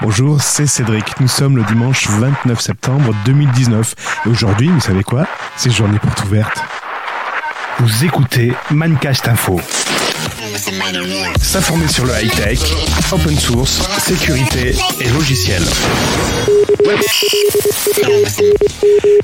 Bonjour, c'est Cédric. Nous sommes le dimanche 29 septembre 2019. Et aujourd'hui, vous savez quoi? C'est journée porte ouverte. Vous écoutez Mancast Info. S'informer sur le high-tech, open source, sécurité et logiciel.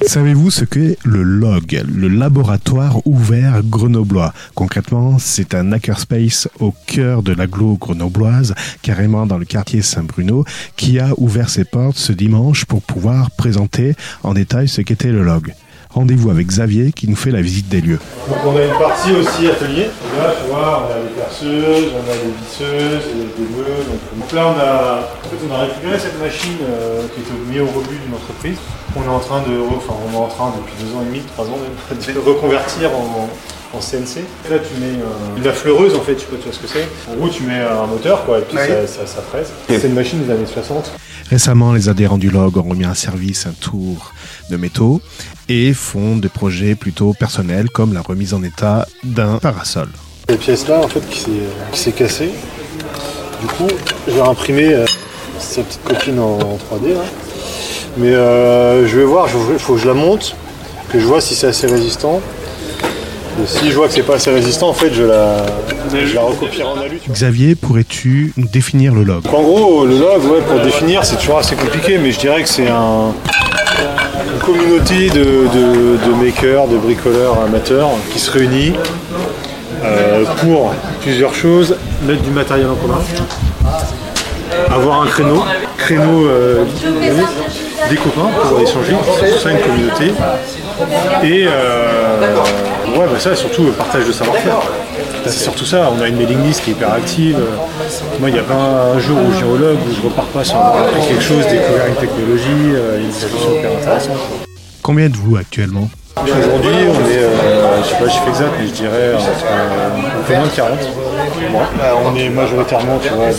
Savez-vous ce qu'est le LOG, le laboratoire ouvert grenoblois? Concrètement, c'est un hackerspace au cœur de l'agglo grenobloise, carrément dans le quartier Saint-Bruno, qui a ouvert ses portes ce dimanche pour pouvoir présenter en détail ce qu'était le LOG. Rendez-vous avec Xavier qui nous fait la visite des lieux. Donc on a une partie aussi atelier. Là, tu vois, on a les perceuses, on a les visseuses, les des meules. Donc, là, on a, en fait, on a récupéré cette machine euh, qui était mise au rebut d'une entreprise. On est en train de, enfin, on est en train depuis deux ans et demi, trois ans même, de reconvertir en, en CNC. Là, tu mets euh, de la fleureuse en fait, je sais pas tu vois ce que c'est. En gros, tu mets un moteur quoi, et puis ça, ça, ça fraise. C'est une machine des années 60. Récemment, les adhérents du LOG ont remis un service, un tour de métaux et font des projets plutôt personnels comme la remise en état d'un parasol. Les pièces là en fait qui s'est cassée. Du coup, j'ai imprimé euh, sa petite copine en, en 3D là. Mais euh, je vais voir, il faut que je la monte, que je vois si c'est assez résistant. Et si je vois que c'est pas assez résistant, en fait, je la, je la recopierai en alu. Xavier, pourrais-tu nous définir le log? En gros, le log, ouais, pour définir, c'est toujours assez compliqué, mais je dirais que c'est un, une communauté de, de- de makers, de bricoleurs amateurs qui se réunit euh, pour plusieurs choses. Mettre du matériel en commun, avoir un créneau, créneau euh, des copains pour échanger, c'est ça une communauté. Et euh, ouais, bah ça, surtout le partage de savoir-faire. C'est surtout ça, on a une mailing list qui est hyper active. Moi, il y a pas un jour où géologue où je repars pas sans avoir appris quelque chose, découvert une technologie, euh, une solution hyper intéressante. Combien êtes-vous actuellement? Aujourd'hui, on est, euh, je sais pas le chiffre exact, mais je dirais entre, euh, un peu moins de 40. Bon, euh, on est majoritairement, tu vois, des-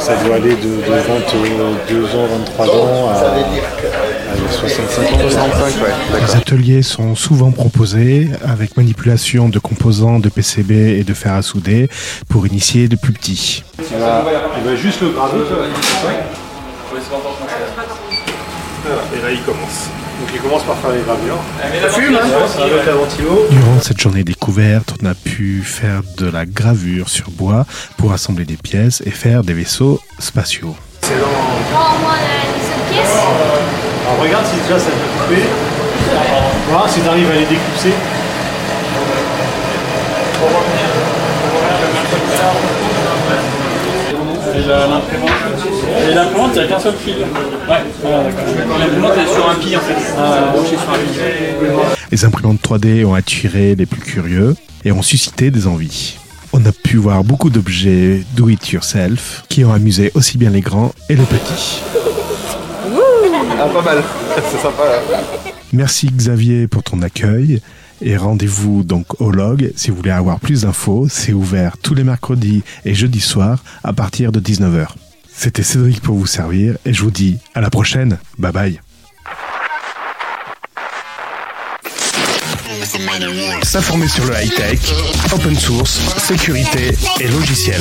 ça doit aller de, de 22 ans, 23 ans à, à 65 ans. 65, ouais. Les ateliers sont souvent proposés avec manipulation de composants de PCB et de fer à souder pour initier de plus petits. Il va, il va juste le graver. Et là, il commence. Donc, il commence par faire les gravures. Ça fume, hein Avec la ventilo. Durant cette journée découverte, on a pu faire de la gravure sur bois pour assembler des pièces et faire des vaisseaux spatiaux. C'est dans... Oh, moi, cette pièce Alors, regarde si déjà ça peut couper. Voir si tu arrives à les déclipser. Et la- l'imprimante Et l'imprimante, il n'y a qu'un seul fil. Ouais, voilà, d'accord. L'imprimante est sur un pi en fait. Ah, sur un. Les imprimantes 3D ont attiré les plus curieux et ont suscité des envies. On a pu voir beaucoup d'objets do it yourself qui ont amusé aussi bien les grands et les petits. Ah, pas mal. C'est sympa, là. Merci Xavier pour ton accueil et rendez-vous donc au log si vous voulez avoir plus d'infos. C'est ouvert tous les mercredis et jeudis soirs à partir de 19h. C'était Cédric pour vous servir et je vous dis à la prochaine. Bye bye. S'informer sur le high-tech, open source, sécurité et logiciel.